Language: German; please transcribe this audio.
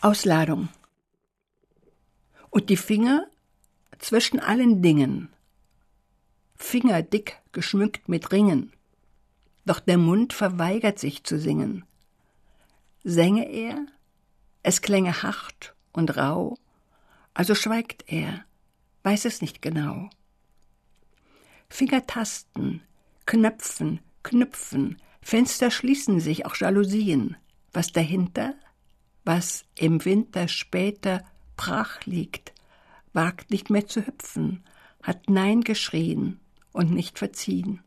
Ausladung. Und die Finger zwischen allen Dingen. Finger dick geschmückt mit Ringen. Doch der Mund verweigert sich zu singen. Sänge er, es klänge hart und rau, also schweigt er, weiß es nicht genau. Finger tasten, knöpfen, knüpfen, Fenster schließen sich, auch Jalousien. Was dahinter, was im Winter später brach liegt, wagt nicht mehr zu hüpfen, hat Nein geschrien und nicht verziehen.